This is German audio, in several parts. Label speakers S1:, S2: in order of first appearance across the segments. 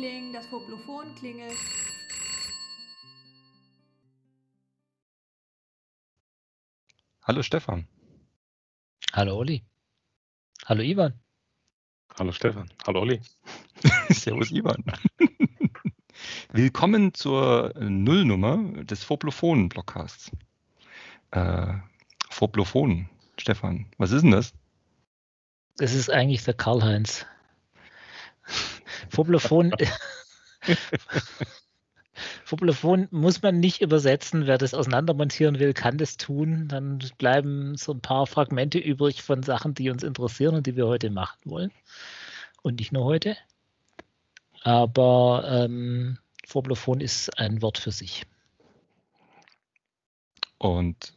S1: Liebling, das Foblophon klingelt.
S2: Hallo Stefan.
S3: Hallo Olli. Hallo Ivan.
S4: Hallo Stefan. Hallo Olli.
S2: Servus Ivan. Willkommen zur Nullnummer des Phoblophon-Blockcasts. Äh, Phoblophon, Stefan, was ist denn das?
S3: Das ist eigentlich der Karl-Heinz. Phoblophon. Phoblophon muss man nicht übersetzen. Wer das auseinandermontieren will, kann das tun. Dann bleiben so ein paar Fragmente übrig von Sachen, die uns interessieren und die wir heute machen wollen. Und nicht nur heute. Aber ähm, Phoblophon ist ein Wort für sich.
S2: Und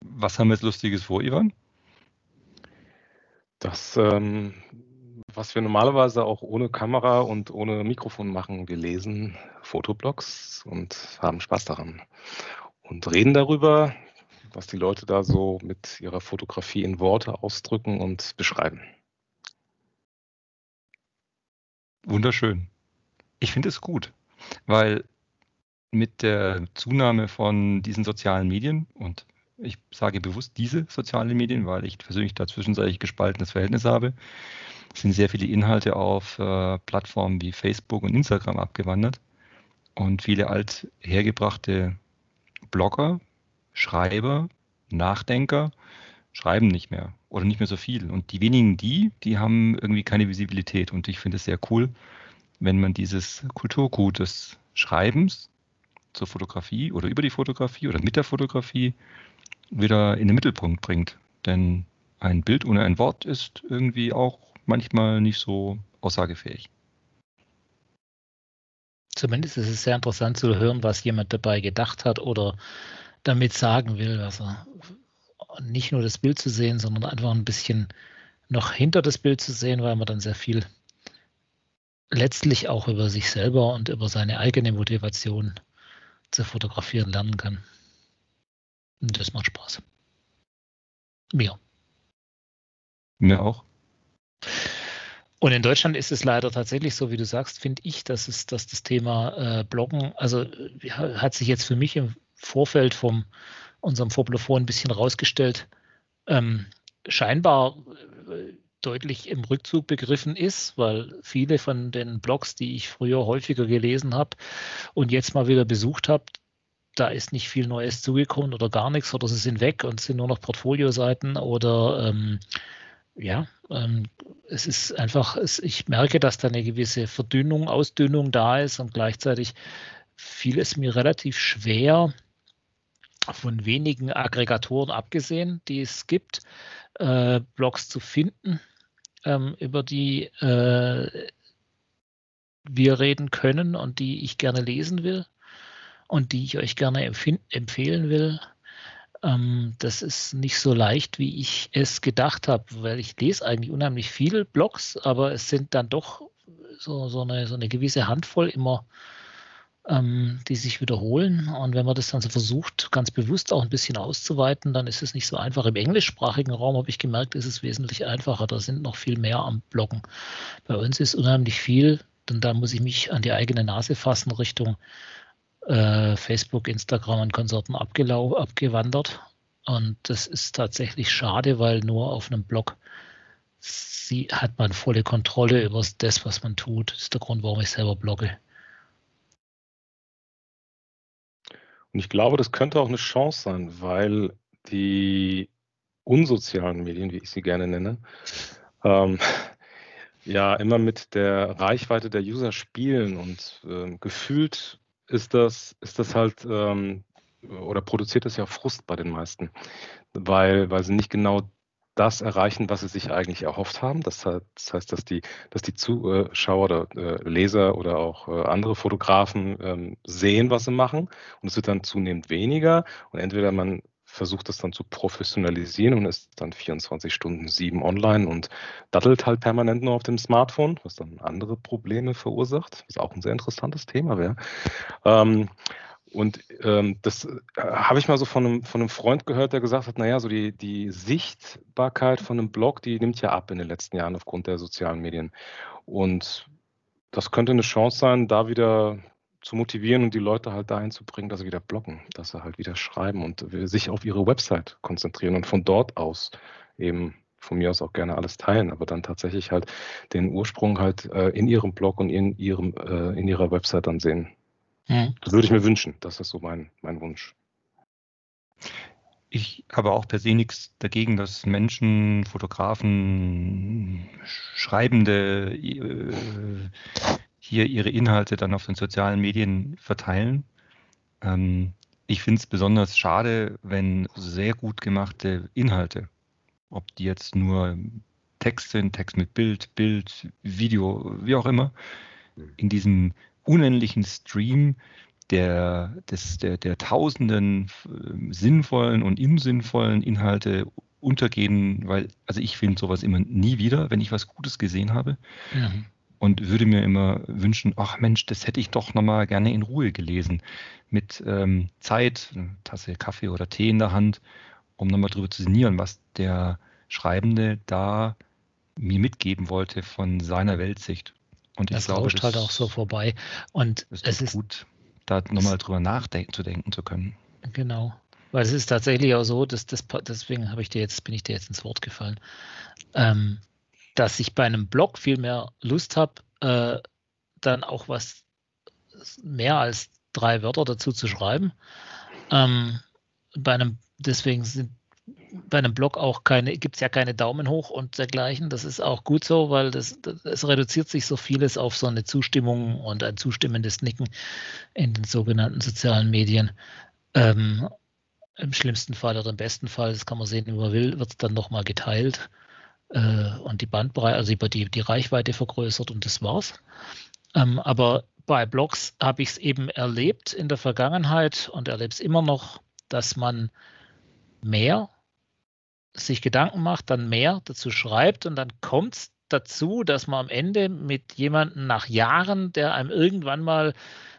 S2: was haben wir jetzt Lustiges vor, Ivan?
S4: Das, ähm, was wir normalerweise auch ohne Kamera und ohne Mikrofon machen, wir lesen Fotoblogs und haben Spaß daran und reden darüber, was die Leute da so mit ihrer Fotografie in Worte ausdrücken und beschreiben.
S2: Wunderschön. Ich finde es gut, weil mit der Zunahme von diesen sozialen Medien und ich sage bewusst diese sozialen Medien, weil ich persönlich da zwischenzeitlich gespaltenes Verhältnis habe, sind sehr viele Inhalte auf äh, Plattformen wie Facebook und Instagram abgewandert. Und viele althergebrachte Blogger, Schreiber, Nachdenker schreiben nicht mehr oder nicht mehr so viel. Und die wenigen, die, die haben irgendwie keine Visibilität. Und ich finde es sehr cool, wenn man dieses Kulturgut des Schreibens zur Fotografie oder über die Fotografie oder mit der Fotografie wieder in den Mittelpunkt bringt. Denn ein Bild ohne ein Wort ist irgendwie auch manchmal nicht so aussagefähig.
S3: Zumindest ist es sehr interessant zu hören, was jemand dabei gedacht hat oder damit sagen will, er nicht nur das Bild zu sehen, sondern einfach ein bisschen noch hinter das Bild zu sehen, weil man dann sehr viel letztlich auch über sich selber und über seine eigene Motivation zu fotografieren lernen kann. Und das macht Spaß. Mir.
S2: Mir auch.
S3: Und in Deutschland ist es leider tatsächlich so, wie du sagst, finde ich, dass, es, dass das Thema äh, Bloggen, also äh, hat sich jetzt für mich im Vorfeld von unserem Vorblofon ein bisschen rausgestellt, ähm, scheinbar äh, deutlich im Rückzug begriffen ist, weil viele von den Blogs, die ich früher häufiger gelesen habe und jetzt mal wieder besucht habe, da ist nicht viel Neues zugekommen oder gar nichts oder sie sind weg und sind nur noch Portfolioseiten oder ähm, ja, ähm, es ist einfach, es, ich merke, dass da eine gewisse Verdünnung, Ausdünnung da ist und gleichzeitig fiel es mir relativ schwer, von wenigen Aggregatoren abgesehen, die es gibt, äh, Blogs zu finden, ähm, über die äh, wir reden können und die ich gerne lesen will und die ich euch gerne empfehlen will. Ähm, das ist nicht so leicht, wie ich es gedacht habe, weil ich lese eigentlich unheimlich viele Blogs, aber es sind dann doch so, so, eine, so eine gewisse Handvoll immer, ähm, die sich wiederholen. Und wenn man das dann so versucht, ganz bewusst auch ein bisschen auszuweiten, dann ist es nicht so einfach. Im englischsprachigen Raum habe ich gemerkt, ist es wesentlich einfacher. Da sind noch viel mehr am Bloggen. Bei uns ist unheimlich viel, denn da muss ich mich an die eigene Nase fassen Richtung äh, Facebook, Instagram und Konsorten abgewandert. Und das ist tatsächlich schade, weil nur auf einem Blog sie, hat man volle Kontrolle über das, was man tut. Das ist der Grund, warum ich selber blogge.
S4: Und ich glaube, das könnte auch eine Chance sein, weil die unsozialen Medien, wie ich sie gerne nenne, ähm, ja immer mit der Reichweite der User spielen und äh, gefühlt ist das, ist das halt ähm, oder produziert das ja Frust bei den meisten, weil, weil sie nicht genau das erreichen, was sie sich eigentlich erhofft haben. Das heißt, dass die, dass die Zuschauer oder äh, Leser oder auch äh, andere Fotografen ähm, sehen, was sie machen. Und es wird dann zunehmend weniger. Und entweder man versucht das dann zu professionalisieren und ist dann 24 Stunden sieben online und dattelt halt permanent nur auf dem Smartphone, was dann andere Probleme verursacht, was auch ein sehr interessantes Thema wäre. Ähm, und ähm, das äh, habe ich mal so von einem, von einem Freund gehört, der gesagt hat, naja, so die, die Sichtbarkeit von einem Blog, die nimmt ja ab in den letzten Jahren aufgrund der sozialen Medien. Und das könnte eine Chance sein, da wieder zu motivieren und die Leute halt dahin zu bringen, dass sie wieder blocken, dass sie halt wieder schreiben und sich auf ihre Website konzentrieren und von dort aus eben von mir aus auch gerne alles teilen, aber dann tatsächlich halt den Ursprung halt äh, in ihrem Blog und in ihrem äh, in ihrer Website dann sehen. Mhm. Das würde ich mir wünschen. Das ist so mein, mein Wunsch.
S2: Ich habe auch per se nichts dagegen, dass Menschen, Fotografen, Schreibende äh, hier ihre Inhalte dann auf den sozialen Medien verteilen. Ähm, ich finde es besonders schade, wenn sehr gut gemachte Inhalte, ob die jetzt nur Text sind, Text mit Bild, Bild, Video, wie auch immer, in diesem unendlichen Stream der, des, der, der tausenden äh, sinnvollen und unsinnvollen Inhalte untergehen, weil, also ich finde sowas immer nie wieder, wenn ich was Gutes gesehen habe. Mhm. Und würde mir immer wünschen, ach Mensch, das hätte ich doch nochmal gerne in Ruhe gelesen. Mit ähm, Zeit, eine Tasse Kaffee oder Tee in der Hand, um nochmal drüber zu sinnieren, was der Schreibende da mir mitgeben wollte von seiner Weltsicht.
S3: Und ich das glaube, rauscht halt auch so vorbei. Und es ist
S2: gut, da nochmal drüber nachdenken zu können.
S3: Genau. Weil es ist tatsächlich auch so, dass das, deswegen habe ich dir jetzt, bin ich dir jetzt ins Wort gefallen, ähm, dass ich bei einem Blog viel mehr Lust habe, äh, dann auch was mehr als drei Wörter dazu zu schreiben. Ähm, bei einem, deswegen sind bei einem Blog auch keine, gibt es ja keine Daumen hoch und dergleichen. Das ist auch gut so, weil das, das, es reduziert sich so vieles auf so eine Zustimmung und ein zustimmendes Nicken in den sogenannten sozialen Medien. Ähm, Im schlimmsten Fall oder im besten Fall, das kann man sehen, wie man will, wird es dann nochmal geteilt äh, und die Bandbreite, also die, die Reichweite vergrößert und das war's. Ähm, aber bei Blogs habe ich es eben erlebt in der Vergangenheit und erlebe es immer noch, dass man mehr sich Gedanken macht, dann mehr dazu schreibt und dann kommt es dazu, dass man am Ende mit jemandem nach Jahren, der einem irgendwann mal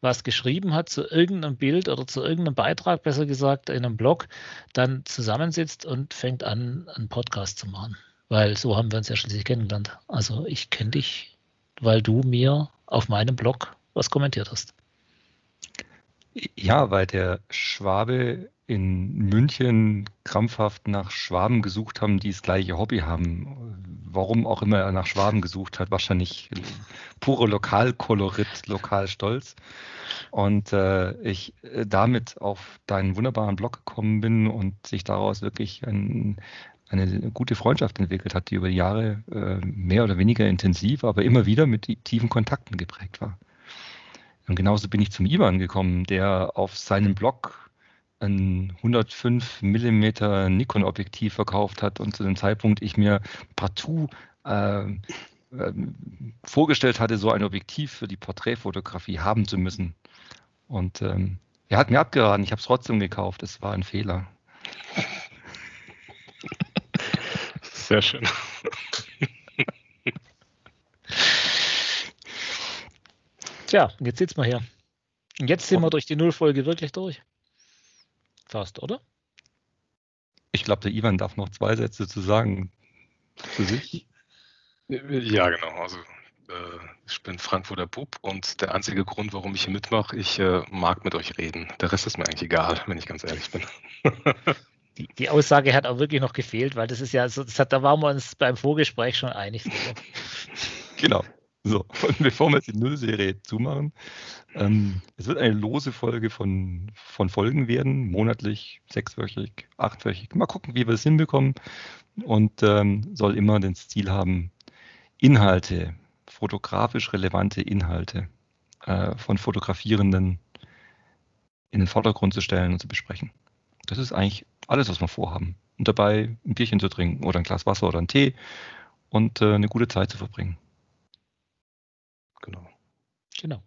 S3: was geschrieben hat zu irgendeinem Bild oder zu irgendeinem Beitrag, besser gesagt, in einem Blog, dann zusammensitzt und fängt an, einen Podcast zu machen. Weil so haben wir uns ja schließlich kennengelernt. Also ich kenne dich, weil du mir auf meinem Blog was kommentiert hast.
S2: Ja, weil der Schwabe in München krampfhaft nach Schwaben gesucht haben, die das gleiche Hobby haben. Warum auch immer er nach Schwaben gesucht hat, wahrscheinlich pure Lokalkolorit, Lokalstolz. Und äh, ich äh, damit auf deinen wunderbaren Blog gekommen bin und sich daraus wirklich ein, eine gute Freundschaft entwickelt hat, die über die Jahre äh, mehr oder weniger intensiv, aber immer wieder mit tiefen Kontakten geprägt war. Und genauso bin ich zum Ivan gekommen, der auf seinem Blog ein 105 mm Nikon-Objektiv verkauft hat und zu dem Zeitpunkt ich mir partout äh, äh, vorgestellt hatte, so ein Objektiv für die Porträtfotografie haben zu müssen. Und ähm, er hat mir abgeraten, ich habe es trotzdem gekauft, es war ein Fehler.
S4: Sehr schön.
S3: Tja, jetzt sitzen wir hier. Und jetzt sind wir durch die Nullfolge wirklich durch. Fast, oder?
S2: Ich glaube, der Ivan darf noch zwei Sätze zu sagen
S4: zu sich. Ja, genau. Also äh, ich bin Frankfurter Bub und der einzige Grund, warum ich hier mitmache, ich äh, mag mit euch reden. Der Rest ist mir eigentlich egal, wenn ich ganz ehrlich bin.
S3: die, die, Aussage hat auch wirklich noch gefehlt, weil das ist ja so, hat, da waren wir uns beim Vorgespräch schon einig.
S2: genau. So, und bevor wir jetzt die Nullserie zumachen, ähm, es wird eine lose Folge von, von Folgen werden, monatlich, sechswöchig, achtwöchig. Mal gucken, wie wir es hinbekommen. Und ähm, soll immer das Ziel haben, Inhalte, fotografisch relevante Inhalte äh, von Fotografierenden in den Vordergrund zu stellen und zu besprechen. Das ist eigentlich alles, was wir vorhaben. Und dabei ein Bierchen zu trinken oder ein Glas Wasser oder einen Tee und äh, eine gute Zeit zu verbringen.
S3: Genau. Genau.